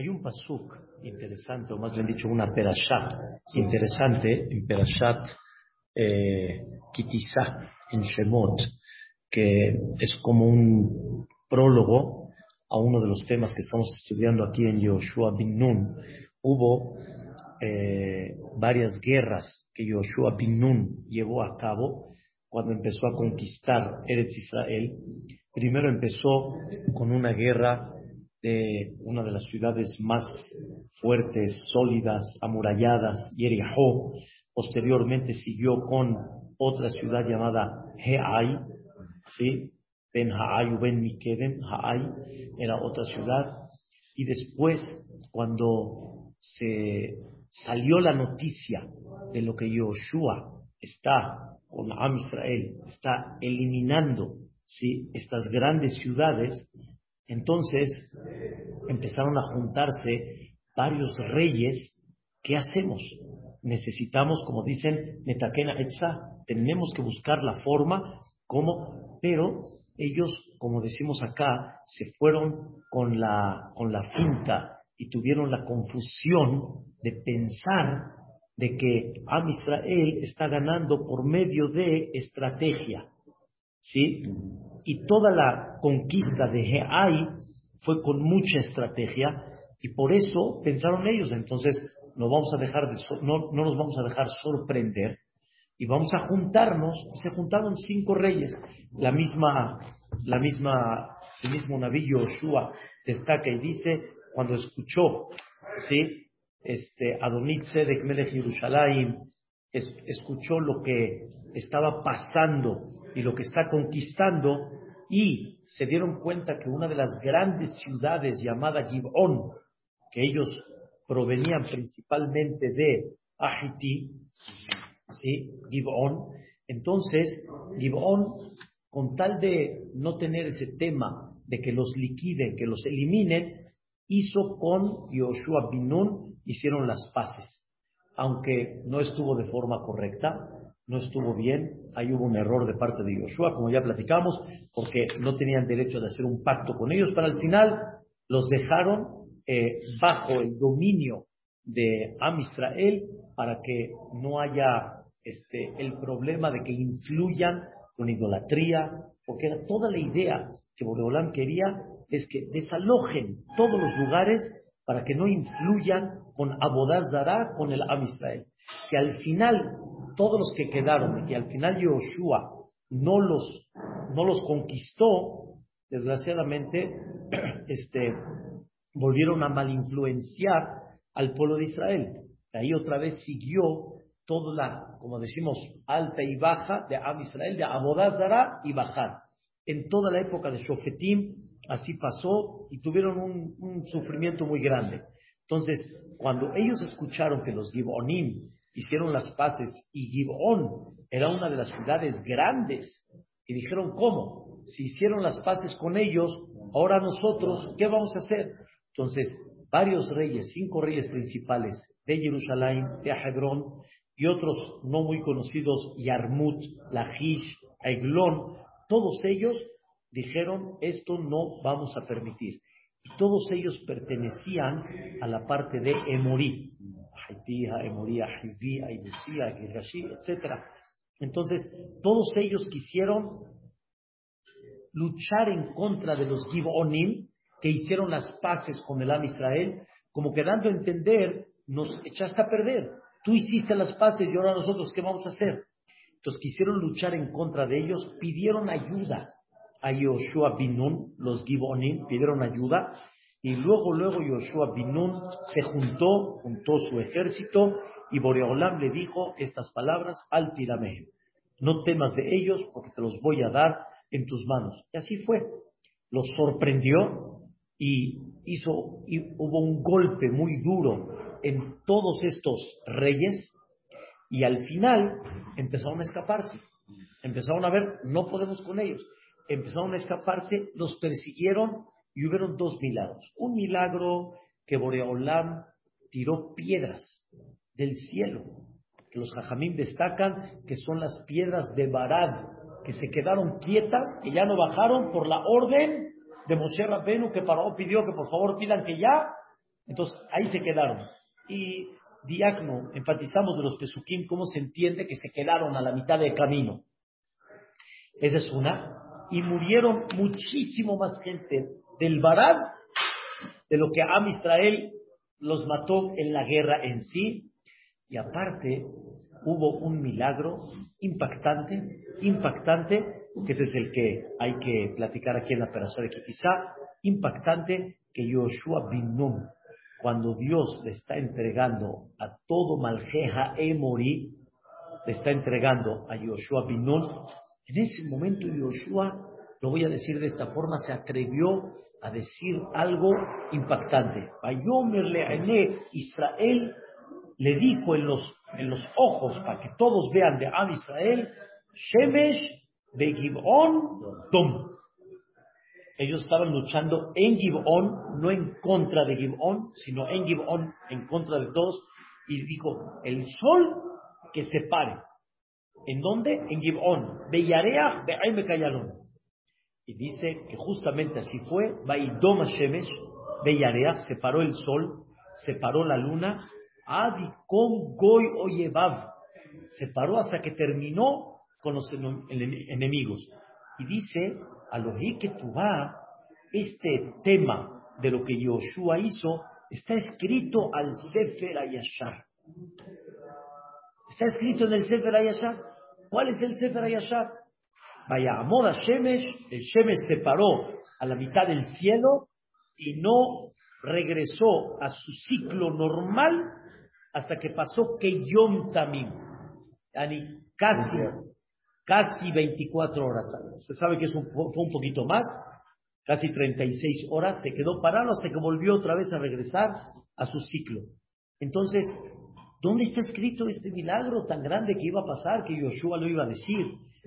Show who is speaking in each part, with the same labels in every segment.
Speaker 1: Hay un pasuk interesante, o más bien dicho, una perashat interesante en perashat eh, Kitizá, en Shemot, que es como un prólogo a uno de los temas que estamos estudiando aquí en Yoshua bin Nun. Hubo eh, varias guerras que Yoshua bin Nun llevó a cabo cuando empezó a conquistar Eretz Israel. Primero empezó con una guerra de una de las ciudades más fuertes, sólidas, amuralladas, Yeriho. Posteriormente siguió con otra ciudad llamada Heai, ¿sí? Ben Haai o Ben Mikedem, Haai era otra ciudad. Y después, cuando se salió la noticia de lo que Yoshua está con Am Israel, está eliminando ¿sí? estas grandes ciudades, entonces empezaron a juntarse varios reyes. ¿Qué hacemos? Necesitamos, como dicen, Metakena Etza, tenemos que buscar la forma como, pero ellos, como decimos acá, se fueron con la, con la finta y tuvieron la confusión de pensar de que Am Israel está ganando por medio de estrategia. ¿Sí? Y toda la conquista de Heai fue con mucha estrategia y por eso pensaron ellos, entonces no, vamos a dejar de, no, no nos vamos a dejar sorprender y vamos a juntarnos. Se juntaron cinco reyes. La misma, la misma, el mismo navillo Yoshua destaca y dice, cuando escuchó, ¿sí? Este, de Melech Yerushalayim, escuchó lo que estaba pasando y lo que está conquistando, y se dieron cuenta que una de las grandes ciudades llamada Gibón, que ellos provenían principalmente de Ahiti, ¿sí? Gibón, entonces Gibón, con tal de no tener ese tema de que los liquiden, que los eliminen, hizo con Yoshua Binun, hicieron las paces. Aunque no estuvo de forma correcta, no estuvo bien, ahí hubo un error de parte de Yoshua, como ya platicamos, porque no tenían derecho de hacer un pacto con ellos, pero al final los dejaron eh, bajo el dominio de Am Israel para que no haya este, el problema de que influyan con idolatría, porque era toda la idea que Boreolán quería es que desalojen todos los lugares para que no influyan con Abodazara, con el Am Israel. Que al final todos los que quedaron y que al final Yoshua no los, no los conquistó, desgraciadamente, este, volvieron a malinfluenciar al pueblo de Israel. Ahí otra vez siguió toda la, como decimos, alta y baja de Am Israel, de Abodazara y bajar. En toda la época de Shofetim, así pasó y tuvieron un, un sufrimiento muy grande. Entonces, cuando ellos escucharon que los Gibonim hicieron las paces y Gibón era una de las ciudades grandes. Y dijeron, ¿cómo? Si hicieron las paces con ellos, ahora nosotros, ¿qué vamos a hacer? Entonces, varios reyes, cinco reyes principales de Jerusalén, de Hebrón, y otros no muy conocidos, Yarmut, Lachish, Eglón, todos ellos dijeron, esto no vamos a permitir. Y todos ellos pertenecían a la parte de Emorí, Emorí, etc. Entonces, todos ellos quisieron luchar en contra de los Gibonim, que hicieron las paces con el Am Israel, como que dando a entender, nos echaste a perder. Tú hiciste las paces y ahora nosotros, ¿qué vamos a hacer? Entonces quisieron luchar en contra de ellos, pidieron ayuda a Yoshua Binun, los Gibonim, pidieron ayuda, y luego, luego Yoshua Binun se juntó, juntó su ejército, y Boreolam le dijo estas palabras al Tiramehem, no temas de ellos porque te los voy a dar en tus manos. Y así fue. Los sorprendió y hizo, y hubo un golpe muy duro en todos estos reyes, y al final empezaron a escaparse. Empezaron a ver, no podemos con ellos empezaron a escaparse, los persiguieron y hubieron dos milagros. Un milagro que Boreolam tiró piedras del cielo, que los jajamín destacan que son las piedras de Barad, que se quedaron quietas, que ya no bajaron por la orden de Moshe Rabbenu, que Paró pidió que por favor pidan que ya Entonces, ahí se quedaron. Y diácono, enfatizamos de los pesukim cómo se entiende que se quedaron a la mitad del camino. Esa es una. Y murieron muchísimo más gente del Barad de lo que Am Israel los mató en la guerra en sí. Y aparte, hubo un milagro impactante, impactante, que ese es el que hay que platicar aquí en la persona de quizá impactante, que Yoshua bin Nun, cuando Dios le está entregando a todo Maljeja Emori, le está entregando a Yoshua bin Nun, en ese momento Yoshua, lo voy a decir de esta forma, se atrevió a decir algo impactante. Israel le dijo en los, en los ojos, para que todos vean de Am Israel, Shemesh de Gibon Dom. Ellos estaban luchando en Gibon, no en contra de Gibon, sino en Gibon, en contra de todos. Y dijo, el sol que se pare. ¿En dónde? En Gibon. Beyareach de Kayalon. Y dice que justamente así fue. Vaidoma Shemesh, Beyareach, se paró el sol, se paró la luna. Adicom Goy Oyevav. Se paró hasta que terminó con los enemigos. Y dice Alohi este tema de lo que Yoshua hizo está escrito al Sefer Ayashar. Está escrito en el Sefer Ayashar. ¿Cuál es el Sefer Ayashar? Vaya, amor a Shemesh, el Shemesh se paró a la mitad del cielo y no regresó a su ciclo normal hasta que pasó que Yom Tamim. Casi casi 24 horas. Se sabe que es un, fue un poquito más, casi 36 horas, se quedó parado hasta que volvió otra vez a regresar a su ciclo. Entonces, ¿dónde está escrito este milagro tan grande que iba a pasar, que Yoshua lo iba a decir?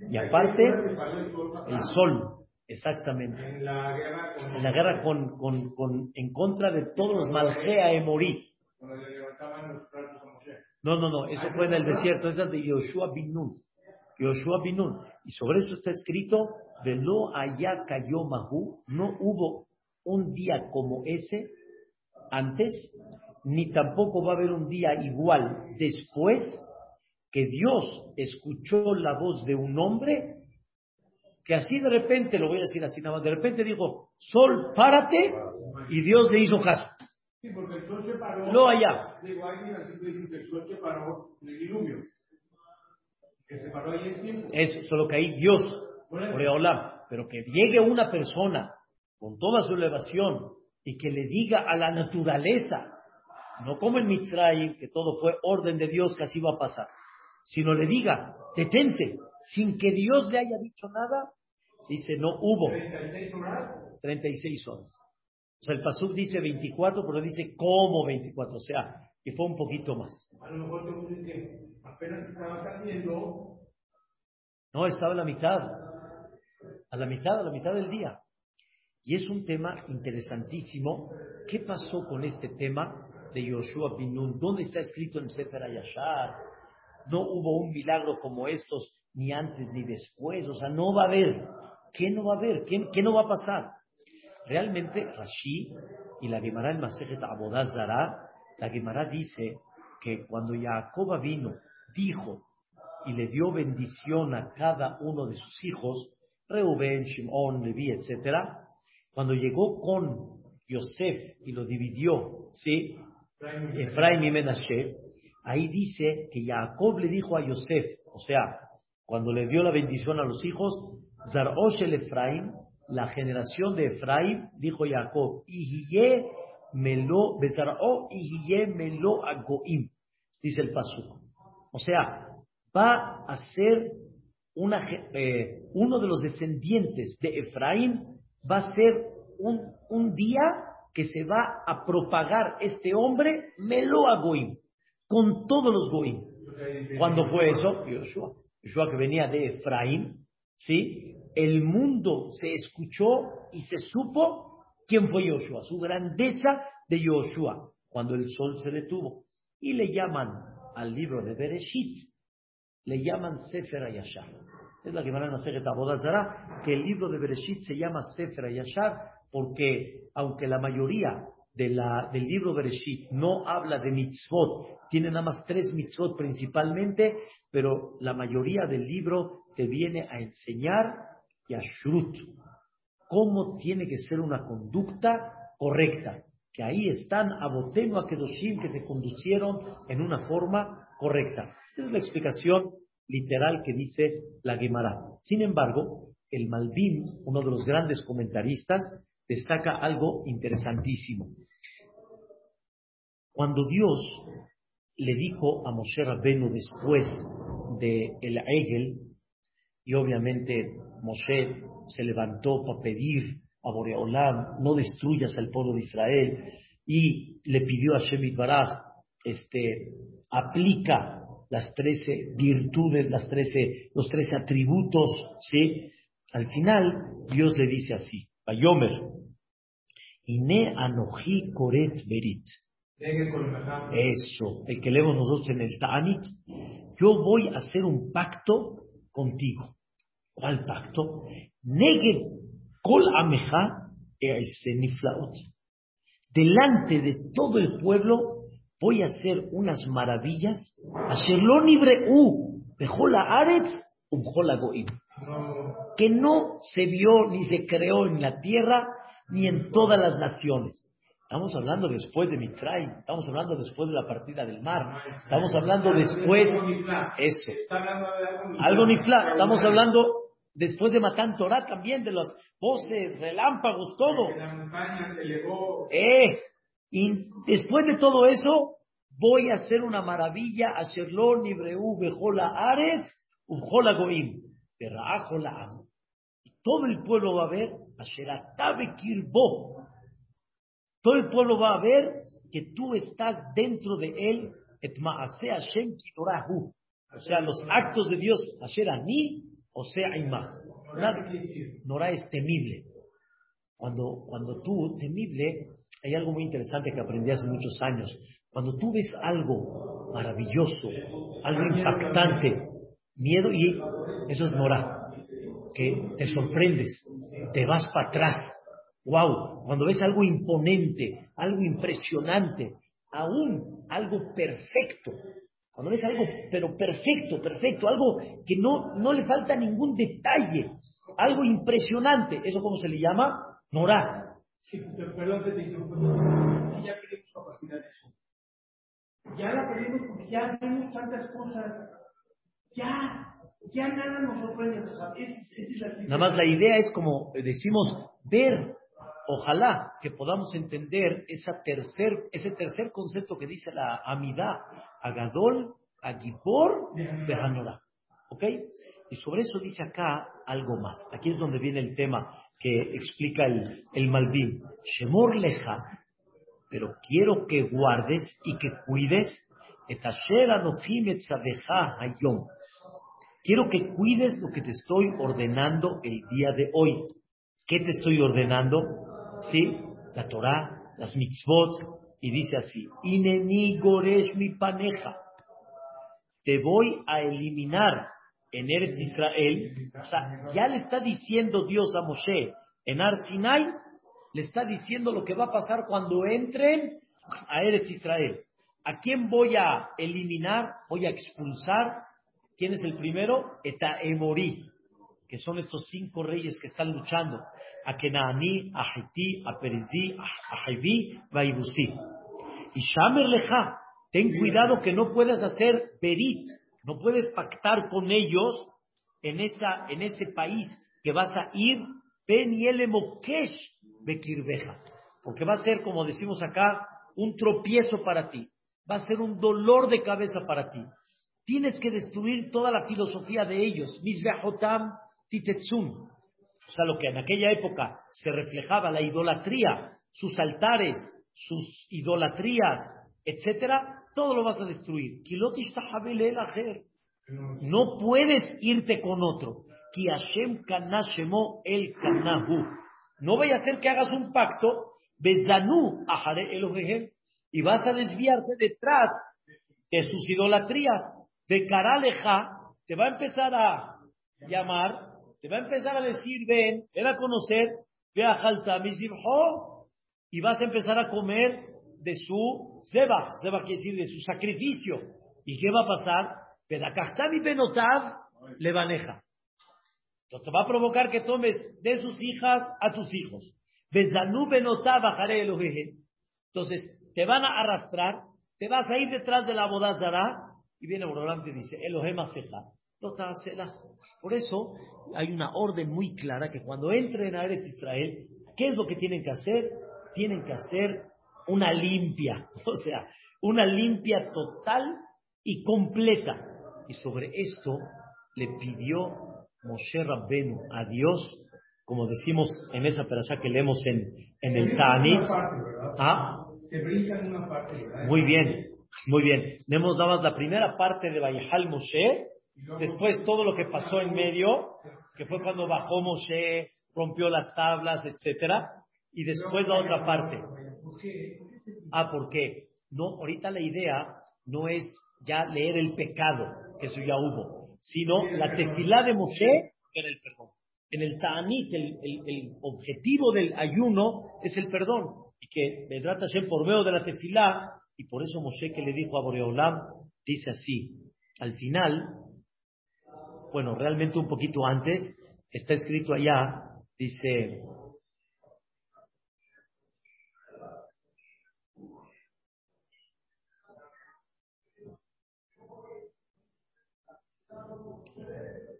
Speaker 1: Y aparte, el sol, exactamente. En la guerra con, con, con, en contra de todos los Malgea Emorí. No, no, no, eso fue en el desierto, es de Yoshua bin Nun. Yoshua Binun. Y sobre eso está escrito, Velo allá cayó Mahu, no hubo un día como ese antes, ni tampoco va a haber un día igual después que Dios escuchó la voz de un hombre que así de repente, lo voy a decir así nada más, de repente dijo, Sol, párate, y Dios le hizo caso.
Speaker 2: Sí, porque el sol se paró.
Speaker 1: No allá.
Speaker 2: Digo, alguien así dice que el sol se paró en el diluvio.
Speaker 1: Es solo que ahí Dios, pero que llegue una persona con toda su elevación y que le diga a la naturaleza, no como en Mitzrayim, que todo fue orden de Dios que así va a pasar, sino le diga, detente, sin que Dios le haya dicho nada, dice, no hubo. 36 horas. 36 horas. O sea, el Pasuk dice 24, pero dice como 24, o sea, que fue un poquito más.
Speaker 2: A lo mejor te que apenas estaba saliendo.
Speaker 1: No, estaba a la mitad. A la mitad, a la mitad del día. Y es un tema interesantísimo. ¿Qué pasó con este tema de Yoshua Binun? ¿Dónde está escrito en Sefer Ayashar? No hubo un milagro como estos ni antes ni después. O sea, no va a haber. ¿Qué no va a haber? ¿Qué, qué no va a pasar? Realmente Rashi y la Gemara en Masejet Abodazara la Gemara dice que cuando Jacob vino, dijo y le dio bendición a cada uno de sus hijos, Reuben, Shimon, Levi, etc., cuando llegó con Yosef y lo dividió, ¿sí? Efraim y Menashe, ahí dice que Jacob le dijo a Yosef, o sea, cuando le dio la bendición a los hijos, Zarosh el Efraim, la generación de Efraim, dijo Jacob, melo bezarao y melo agoim, dice el pasuk. O sea, va a ser una, eh, uno de los descendientes de Efraín, va a ser un, un día que se va a propagar este hombre melo agoim, con todos los goim. ¿Cuándo fue eso? Yoshua. Yoshua que venía de Efraín, ¿sí? El mundo se escuchó y se supo ¿Quién fue Yoshua? Su grandeza de Yoshua, cuando el sol se detuvo. Y le llaman al libro de Bereshit, le llaman Sefer Ayashar. Es la que van a hacer que el libro de Bereshit se llama Sefer Ayashar porque, aunque la mayoría del libro Bereshit no habla de mitzvot, tiene nada más tres mitzvot principalmente, pero la mayoría del libro te viene a enseñar Yashrut, cómo tiene que ser una conducta correcta, que ahí están Abotenu a Kedoshim que se conducieron en una forma correcta. Esa es la explicación literal que dice la Gemara. Sin embargo, el Malvin, uno de los grandes comentaristas, destaca algo interesantísimo. Cuando Dios le dijo a Moshe Rabbenu después de el Egel, y obviamente Moshe se levantó para pedir a Boreolam, no destruyas al pueblo de Israel, y le pidió a Shemit Baraj, este, aplica las trece virtudes, las trece, los trece atributos, ¿sí? Al final, Dios le dice así, Bayomer, Ine anoji koret berit. Eso, el que leemos nosotros en el Ta'anit, yo voy a hacer un pacto contigo. ¿Cuál pacto? Neged kol ameja niflaot. Delante de todo el pueblo voy a hacer unas maravillas. Asherlo u la aretz umjola goim. Que no se vio ni se creó en la tierra ni en todas las naciones. Estamos hablando después de Mitzray, estamos hablando después de la partida del mar, estamos hablando después, eso, algo nifla, estamos hablando después de Matán Torah también, de las voces, relámpagos, todo. Eh, y después de todo eso, voy a hacer una maravilla, a Sherlon, Ibreu, Bejola, Ares, Ujola Goim, Y todo el pueblo va a ver, todo el pueblo va a ver que tú estás dentro de él, O sea, los actos de Dios, Asher Ani, o sea, Ima. Nora es temible. Cuando, cuando tú, temible, hay algo muy interesante que aprendí hace muchos años. Cuando tú ves algo maravilloso, algo impactante, miedo, y eso es Nora, que te sorprendes, te vas para atrás, Wow, cuando ves algo imponente, algo impresionante, aún algo perfecto, cuando ves algo, pero perfecto, perfecto, algo que no, no le falta ningún detalle, algo impresionante, ¿eso cómo se le llama? Nora.
Speaker 2: Sí, perdón que te. Ya perdimos capacidad de eso. Ya la perdimos porque ya vemos tantas cosas. Ya, ya nada nos sorprende.
Speaker 1: Nada más la idea es como decimos, ver ojalá que podamos entender esa tercer, ese tercer concepto que dice la Amidá, Agadol, Agibor, Behanora. ¿Ok? Y sobre eso dice acá algo más. Aquí es donde viene el tema que explica el, el Malvin. Shemor leja, pero quiero que guardes y que cuides. Quiero que cuides lo que te estoy ordenando el día de hoy. ¿Qué te estoy ordenando? ¿sí? La Torah, las mitzvot, y dice así, Ineni mi paneja, te voy a eliminar en Eretz Israel, o sea, ya le está diciendo Dios a Moshe en Ar Sinai, le está diciendo lo que va a pasar cuando entren a Eretz Israel. ¿A quién voy a eliminar? Voy a expulsar. ¿Quién es el primero? Eta Emorí que son estos cinco reyes que están luchando, a Kenaani, a Haití, a Perizí, a Jaiví, a Y Shamer Leja, ten cuidado que no puedas hacer Berit, no puedes pactar con ellos en, esa, en ese país que vas a ir, Ben Mokesh Bekirbeja, porque va a ser, como decimos acá, un tropiezo para ti, va a ser un dolor de cabeza para ti. Tienes que destruir toda la filosofía de ellos. Misbehotam o sea, lo que en aquella época se reflejaba la idolatría, sus altares, sus idolatrías, etcétera, todo lo vas a destruir. No puedes irte con otro. el No vaya a ser que hagas un pacto, y vas a desviarte detrás de sus idolatrías. De te va a empezar a llamar te va a empezar a decir, ven, ven a conocer, ve a Jalta, y vas a empezar a comer de su zeba, zeba quiere decir de su sacrificio. ¿Y qué va a pasar? y Benotav le maneja. Entonces te va a provocar que tomes de sus hijas a tus hijos. Bezanú Benotav Entonces te van a arrastrar, te vas a ir detrás de la bodazara y viene Borolam y dice, Elohim Aseja, por eso hay una orden muy clara que cuando entren a Eretz Israel, ¿qué es lo que tienen que hacer? Tienen que hacer una limpia, o sea, una limpia total y completa. Y sobre esto le pidió Moshe Rabbenu a Dios, como decimos en esa perasá que leemos en, en el Ta'anit. ¿Ah?
Speaker 2: Se brinca en una parte,
Speaker 1: Muy bien, muy bien. Hemos dado la primera parte de Bayahal Moshe, después todo lo que pasó en medio, que fue cuando bajó Moshe, rompió las tablas, etcétera, y después la otra parte. Ah, ¿por qué? No, ahorita la idea no es ya leer el pecado, que eso ya hubo, sino la tefilá de Moshe, era el perdón. En el Ta'anit, el, el, objetivo del ayuno es el perdón, y que ser por medio de la tefilá, y por eso Moshe que le dijo a Boreolam, dice así, al final, bueno, realmente un poquito antes, está escrito allá, dice,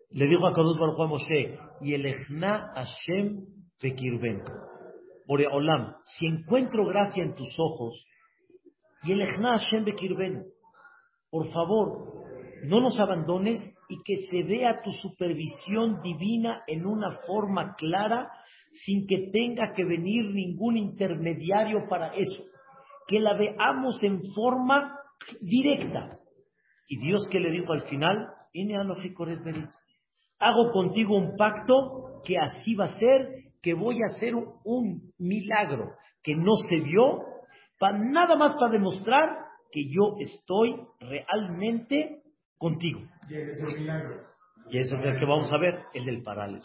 Speaker 1: le dijo a Kadosh Baruch a Moshe, y el Ejna Hashem Bekirben. Olam, si encuentro gracia en tus ojos, y el Ejna Hashem Bekirben, por favor, no nos abandones y que se vea tu supervisión divina en una forma clara, sin que tenga que venir ningún intermediario para eso. Que la veamos en forma directa. Y Dios que le dijo al final, Hago contigo un pacto que así va a ser, que voy a hacer un, milagro que no se vio, para nada más para demostrar que yo estoy realmente contigo.
Speaker 2: Y ese es el milagro.
Speaker 1: Y ese es el que vamos a ver, el del paralelo.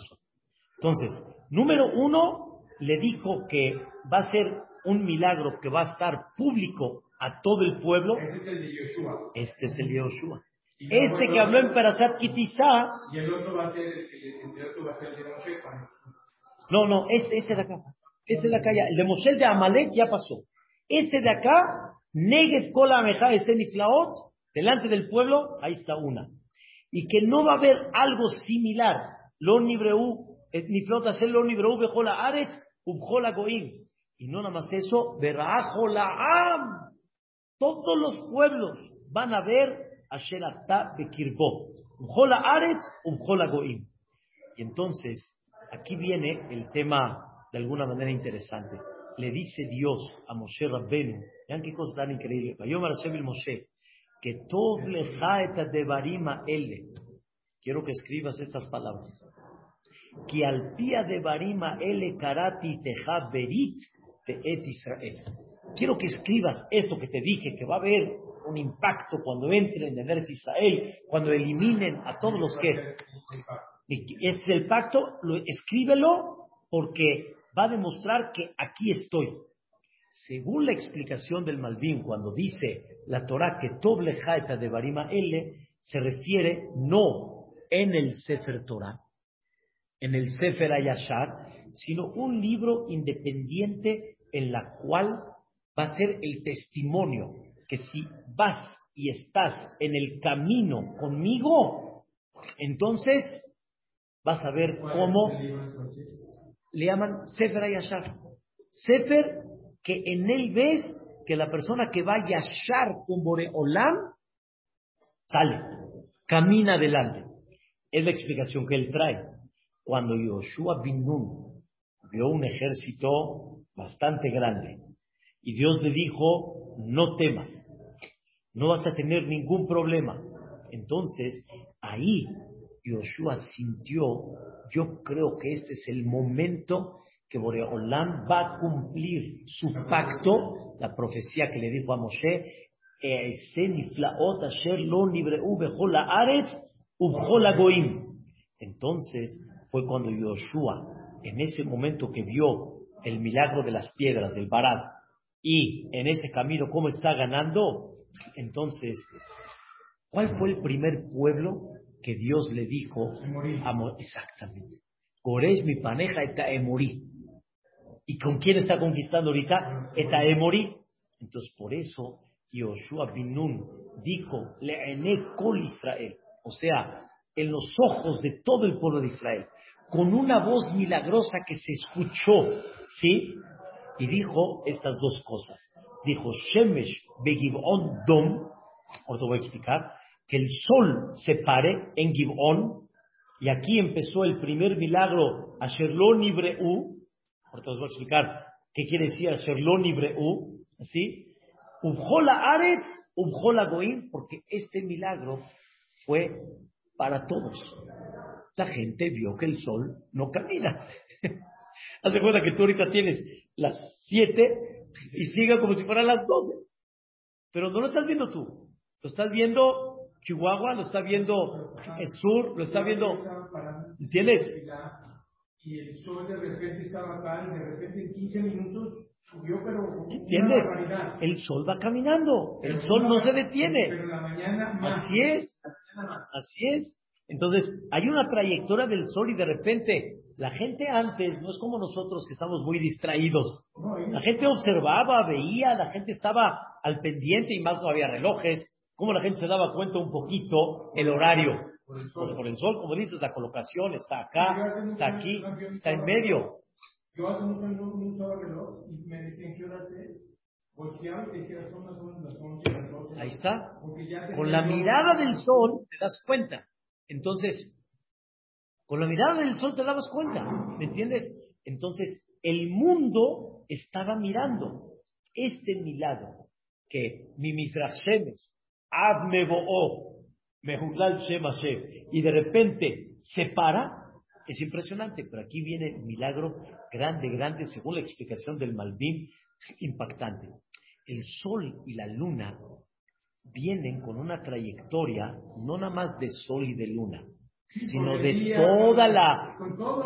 Speaker 1: Entonces, número uno, le dijo que va a ser un milagro que va a estar público a todo el pueblo.
Speaker 2: Este es el de Yoshua.
Speaker 1: Este es el de Yoshua. Este que habló en Perashat Kitizá.
Speaker 2: Y el otro va a ser el que va a ser el de Moshe.
Speaker 1: No, no, este, este de acá. Este de acá ya. El de Moshe, de Amalek ya pasó. Este de acá, Neget Kola Ameja Eseniflaot, delante del pueblo, ahí está una. Y que no va a haber algo similar. Lo Nibreu, eh, Niflaot hacer lo Nibreu Bejola Aretz, Ubjola Goim. Y no nada más eso, Berajola Am. Todos los pueblos van a ver Asher Bekirbo. Umjola Aretz, Umjola Goim. Y entonces, aquí viene el tema de alguna manera interesante. Le dice Dios a Moshe Rabbenu, vean qué cosa tan increíble. Moshe, que Tov lecha de barima ele. Quiero que escribas estas palabras. Que al pía de barima ele karati teja berit de et Israel. Quiero que escribas esto que te dije, que va a haber un impacto cuando entren en Eretz Israel, cuando eliminen a todos los que... Es el pacto, lo, escríbelo porque va a demostrar que aquí estoy. Según la explicación del Malvin, cuando dice la Torah que Toble Jaeta de Barima L, se refiere no en el Sefer Torah, en el Sefer Ayashar, sino un libro independiente en la cual va a ser el testimonio que si vas y estás en el camino conmigo, entonces vas a ver cómo le llaman Sefer Ayashar. Sefer que en él ves que la persona que va a Yashar con Boreolam sale, camina adelante. Es la explicación que él trae. Cuando Yoshua bin Nun vio un ejército bastante grande y Dios le dijo, no temas, no vas a tener ningún problema. Entonces, ahí Joshua sintió, yo creo que este es el momento que Boreolam va a cumplir su pacto, la profecía que le dijo a Moshe, entonces fue cuando Joshua, en ese momento que vio el milagro de las piedras, del Barad, y en ese camino cómo está ganando, entonces, ¿cuál fue el primer pueblo que Dios le dijo amor? Exactamente. Coresh mi paneja eta emorí. ¿Y con quién está conquistando ahorita? Eta emorí. Entonces, por eso, Yoshua Binun dijo, le kol Israel. O sea, en los ojos de todo el pueblo de Israel, con una voz milagrosa que se escuchó, ¿sí? Y dijo estas dos cosas. Dijo, Shemesh Begibon Dom, ahora te voy a explicar, que el sol se pare en Gibon, y aquí empezó el primer milagro, Asherlon Ibreu, ahora te voy a explicar qué quiere decir Asherlon Ibreu, ¿sí? Ubjola Aretz, Ubjola Goim, porque este milagro fue para todos. La gente vio que el sol no camina. Hace cuenta que tú ahorita tienes las 7 y siga como si fueran las 12. Pero no lo estás viendo tú. Lo estás viendo Chihuahua, lo está viendo el sur, lo está viendo. ¿Entiendes?
Speaker 2: Y el sol de repente estaba acá y de repente en 15 minutos subió, pero.
Speaker 1: ¿Entiendes? El sol va caminando. El sol no se detiene.
Speaker 2: Pero la mañana.
Speaker 1: Así es. Así es. Entonces, hay una trayectoria del sol y de repente la gente antes no es como nosotros que estamos muy distraídos. La gente observaba, veía, la gente estaba al pendiente y más no había relojes. Como la gente se daba cuenta un poquito el horario. Pues por el sol, como dices, la colocación está acá, está aquí, está en medio.
Speaker 2: Yo hace mucho no usaba reloj y me decían qué hora es.
Speaker 1: Ahí está. Con la mirada del sol te das cuenta. Entonces, con la mirada del sol te dabas cuenta. ¿Me entiendes? Entonces, el mundo estaba mirando este milagro que Admebo'o, Mehulal Shemashem, y de repente se para, es impresionante. Pero aquí viene el milagro grande, grande, según la explicación del Malvin, impactante. El Sol y la Luna vienen con una trayectoria no nada más de Sol y de Luna, sino de toda la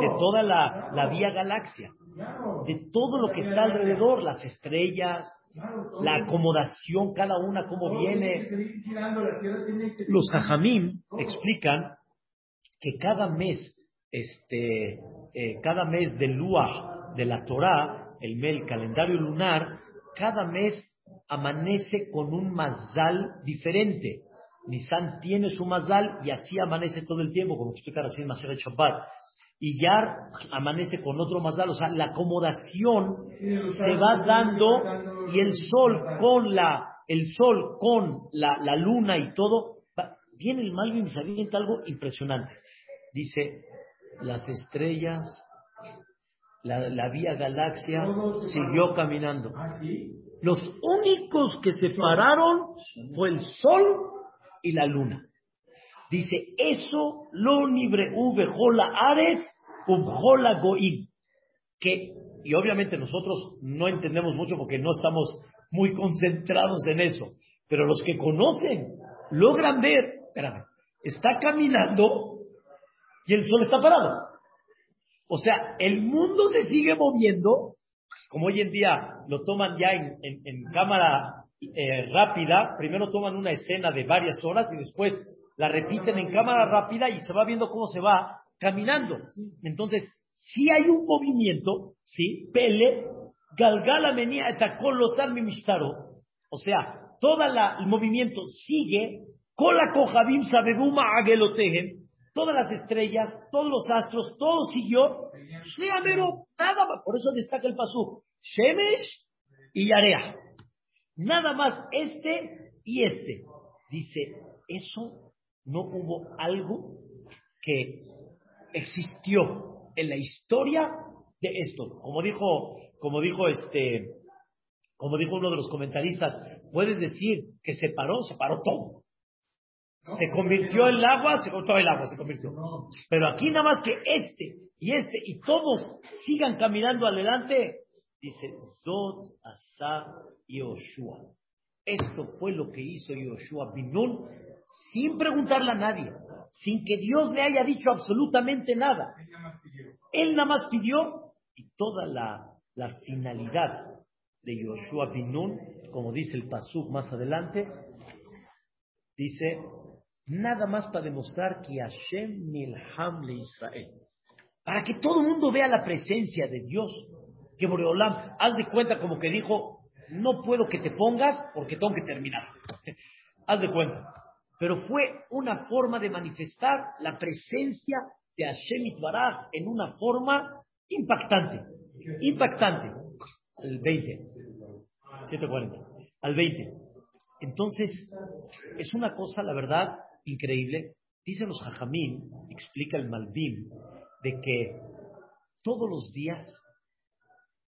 Speaker 1: de toda la, la vía galaxia, de todo lo que está alrededor, las estrellas, la acomodación, cada una cómo viene. Los hajamim explican que cada mes, este, eh, cada mes del Luah de la Torah, el, el calendario lunar, cada mes amanece con un mazal diferente. Nisan tiene su mazal y así amanece todo el tiempo, como explicar así en Maseret Shabbat. Y Yar amanece con otro mazal, o sea, la acomodación se va dando y el sol con la, el sol con la, la luna y todo, viene el Malvin y se avienta algo impresionante. Dice, las estrellas, la, la vía galaxia siguió caminando.
Speaker 2: ¿Ah,
Speaker 1: los únicos que se pararon fue el sol y la luna. Dice, eso lo libre jola ares jola goim. Que, y obviamente nosotros no entendemos mucho porque no estamos muy concentrados en eso. Pero los que conocen logran ver, espérame, está caminando y el sol está parado. O sea, el mundo se sigue moviendo como hoy en día lo toman ya en, cámara eh, rápida, primero toman una escena de varias horas y después la repiten en cámara rápida y se va viendo cómo se va caminando. Entonces, si hay un movimiento, ¿sí? Pele, Galgala menía los mistaro. O sea, todo el movimiento sigue, con la cojabim sabebuma todas las estrellas, todos los astros, todo siguió. nada más. Por eso destaca el pasú. Shemesh y Yarea. Nada más este y este. Dice, eso no hubo algo que existió en la historia de esto. Como dijo, como dijo este, como dijo uno de los comentaristas, puedes decir que se paró, se paró todo se convirtió el agua, se todo el agua se convirtió. Pero aquí nada más que este y este y todos sigan caminando adelante, dice Zot Asa Yoshua. Esto fue lo que hizo Yoshua Binun sin preguntarle a nadie, sin que Dios le haya dicho absolutamente nada. Él nada más pidió y toda la, la finalidad de Yoshua Binun, como dice el Pasuk más adelante, dice, nada más para demostrar que Hashem Milham le Israel. Para que todo el mundo vea la presencia de Dios. Que Boreolam, haz de cuenta como que dijo, no puedo que te pongas porque tengo que terminar. haz de cuenta. Pero fue una forma de manifestar la presencia de Hashem Itbaraj en una forma impactante. Impactante. El 20. 740. Al 20. Entonces, es una cosa, la verdad, increíble. Dicen los Jajamín, explica el Malvim, de que todos los días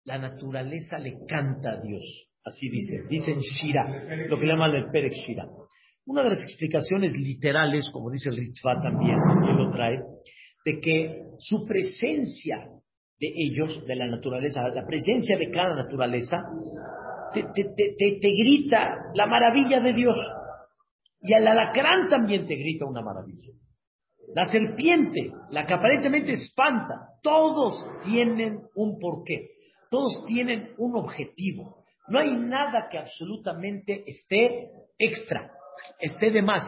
Speaker 1: la naturaleza le canta a Dios. Así dice. Dicen Shira, lo que llaman el Perek Shira. Una de las explicaciones literales, como dice el Ritzvah también, él lo trae, de que su presencia de ellos, de la naturaleza, la presencia de cada naturaleza, te, te, grita la maravilla de Dios. Y al alacrán también te grita una maravilla. La serpiente, la que aparentemente espanta, todos tienen un porqué, todos tienen un objetivo. No hay nada que absolutamente esté extra, esté de más.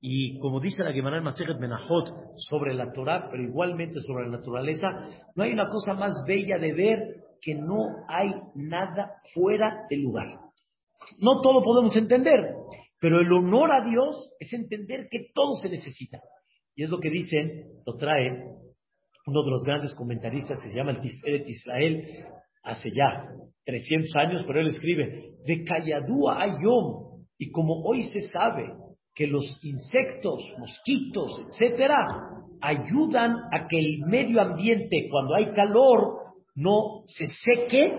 Speaker 1: Y como dice la Gemara Masejet Menajot sobre la Torah, pero igualmente sobre la naturaleza, no hay una cosa más bella de ver que no hay nada fuera del lugar. No todo podemos entender, pero el honor a Dios es entender que todo se necesita. Y es lo que dicen, lo trae uno de los grandes comentaristas que se llama el Tiferet Israel, hace ya 300 años, pero él escribe, de Kayadúa Ayom, y como hoy se sabe que los insectos, mosquitos, etcétera, ayudan a que el medio ambiente, cuando hay calor, no se seque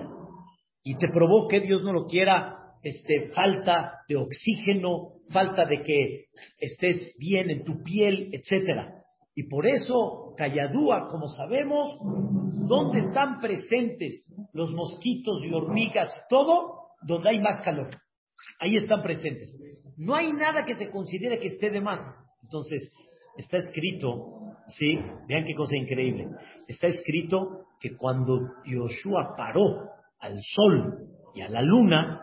Speaker 1: y te provoque, Dios no lo quiera, este, falta de oxígeno, falta de que estés bien en tu piel, etcétera. Y por eso, Calladúa, como sabemos, ¿dónde están presentes los mosquitos y hormigas todo? Donde hay más calor. Ahí están presentes. No hay nada que se considere que esté de más. Entonces, está escrito, ¿sí? Vean qué cosa increíble. Está escrito que cuando Yoshua paró al sol y a la luna,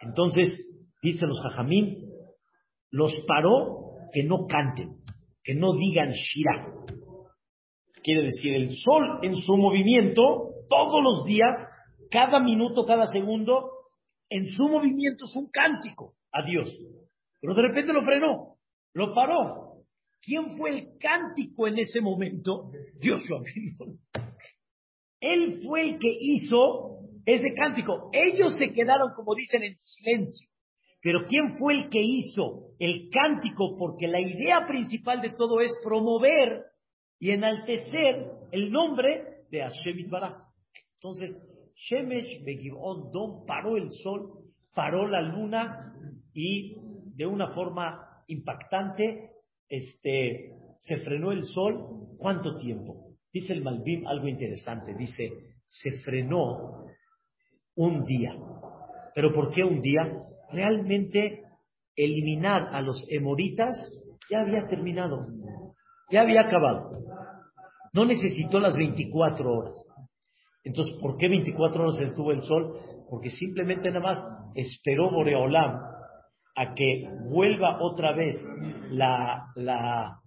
Speaker 1: entonces, dicen los jajamín, los paró que no canten, que no digan Shira. Quiere decir, el sol en su movimiento, todos los días, cada minuto, cada segundo, en su movimiento es un cántico a Dios. Pero de repente lo frenó, lo paró. ¿Quién fue el cántico en ese momento? Dios lo Él fue el que hizo ese cántico. Ellos se quedaron, como dicen, en silencio. Pero ¿quién fue el que hizo el cántico? Porque la idea principal de todo es promover y enaltecer el nombre de Hashem Itbaraj. Entonces, Shemesh Begibon Don paró el sol, paró la luna y de una forma impactante este, se frenó el sol. ¿Cuánto tiempo? Dice el Malvim algo interesante. Dice, se frenó un día. ¿Pero por qué un día? Realmente eliminar a los emoritas ya había terminado, ya había acabado. No necesitó las 24 horas. Entonces, ¿por qué 24 horas se detuvo el sol? Porque simplemente nada más esperó Boreolam a que vuelva otra vez la, la,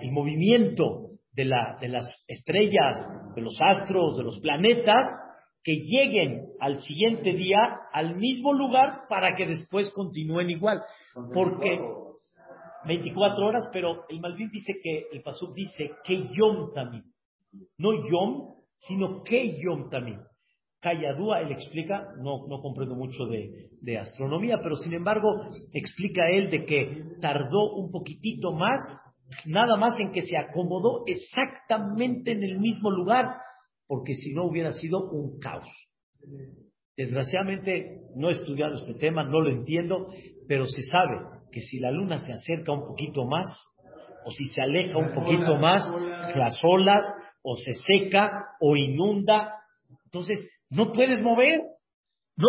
Speaker 1: el movimiento de, la, de las estrellas, de los astros, de los planetas, que lleguen al siguiente día al mismo lugar para que después continúen igual. Porque 24 horas, pero el Malvin dice que, el Pasuk dice que Yom también. No Yom, sino que Yom también. Calladúa, él explica, no, no comprendo mucho de, de, astronomía, pero sin embargo explica él de que tardó un poquitito más, nada más en que se acomodó exactamente en el mismo lugar porque si no hubiera sido un caos. Desgraciadamente no he estudiado este tema, no lo entiendo, pero se sabe que si la luna se acerca un poquito más, o si se aleja un poquito más, las olas, o se seca, o inunda, entonces no puedes mover. No,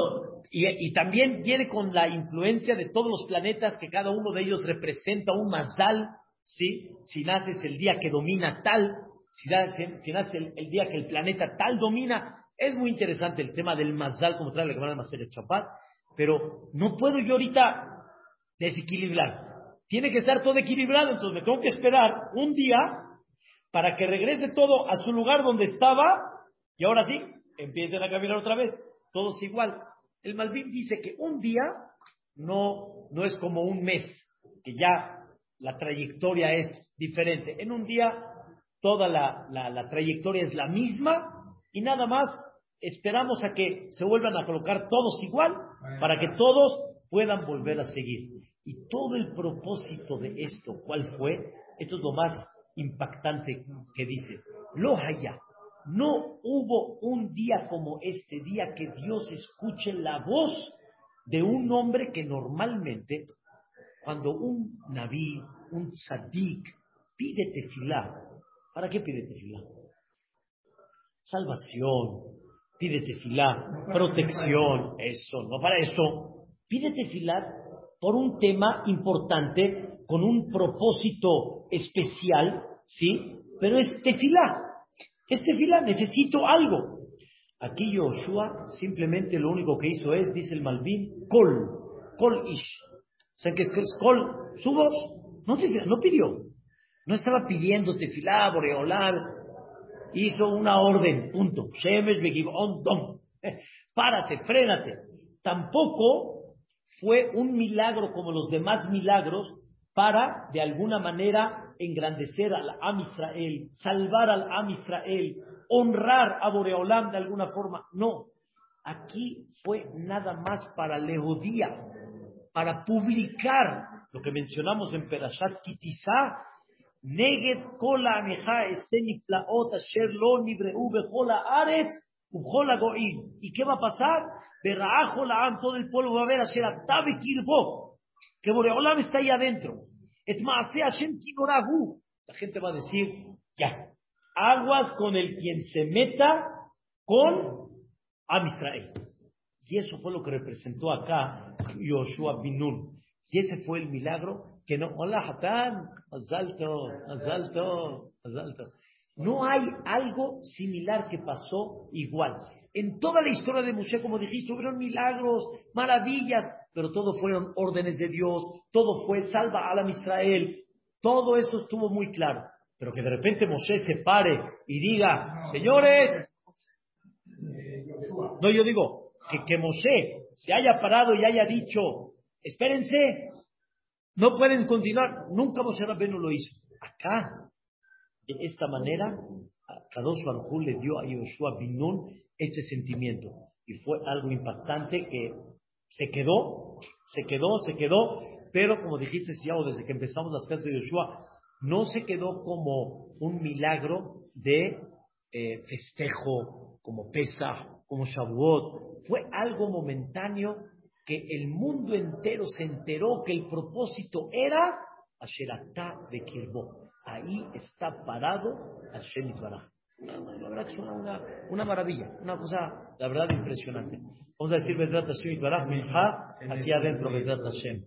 Speaker 1: y, también viene con la influencia de todos los planetas que cada uno de ellos representa un mazdal, ¿sí? Si naces el día que domina tal, si, nace el, día que el planeta tal domina, Es muy interesante el tema del mazal, como trae la cámara de Maser el Chapat, pero no puedo yo ahorita desequilibrar. Tiene que estar todo equilibrado, entonces me tengo que esperar un día para que regrese todo a su lugar donde estaba y ahora sí, empiecen a caminar otra vez, todos igual. El Malvin dice que un día no, no es como un mes, que ya la trayectoria es diferente. En un día toda la, la, trayectoria es la misma y nada más esperamos a que se vuelvan a colocar todos igual para que todos puedan volver a seguir. Y todo el propósito de esto, ¿cuál fue? Esto es lo más impactante que dice. Lo haya. No hubo un día como este día que Dios escuche la voz de un hombre que normalmente, cuando un naví, un tzadik, pide tefilá, ¿para qué pide tefilá? Salvación, pide tefilá, protección, eso, no para eso. Pide tefilá por un tema importante, con un propósito especial, ¿sí? Pero es tefilá. Es tefilá, necesito algo. Aquí Yoshua simplemente lo único que hizo es, dice el Malvin, kol, kol ish. ¿Saben qué es kol? Su voz. No, no pidió. No estaba pidiendo tefilá, boreolar. Hizo una orden, punto. Shemesh on dom. Párate, frénate. Tampoco fue un milagro como los demás milagros para, de alguna manera, engrandecer al Am Israel, salvar al Am Israel, honrar a Boreolam de alguna forma. No, aquí fue nada más para Leodía, para publicar lo que mencionamos en Perashat Kitizá, Neged kola aneja esteni plaot asher lo nibreu bejola ares ujola goim. ¿Y qué va a pasar? Berraajo la todo el pueblo va a ver asher atabe kirbo, que Boreolam está ahí adentro. Et Hashem. La gente va a decir, ya, aguas con el quien se meta con Am Y eso fue lo que representó acá Yoshua Binun. Y ese fue el milagro que no, hola Hatán, azalto, azalto, azalto. No hay algo similar que pasó igual. En toda la historia de Moshe, como dijiste, hubieron milagros, maravillas, pero todo fueron órdenes de Dios, todo fue salva a la Israel, todo eso estuvo muy claro. Pero que de repente Moshe se pare y diga, señores, no, yo digo, que, que Moshe se haya parado y haya dicho, espérense, no pueden continuar. Nunca Moshe Rabbeinu lo hizo. Acá, de esta manera, Kadosh Baruj le dio a Yoshua Binun este sentimiento. Y fue algo impactante que se quedó, se quedó, se quedó, pero como dijiste, desde que empezamos las clases de Yoshua, no se quedó como un milagro de eh, festejo, como Pesach, como Shavuot. Fue algo momentáneo que el mundo entero se enteró que el propósito era Asheratá de Kirbo. Ahí está parado Hashem Itbaraj. La verdad es una, una, maravilla, una cosa, la verdad, impresionante. Vamos a decir Vedrat Hashem Itbaraj, Minha, aquí adentro Vedrat Hashem.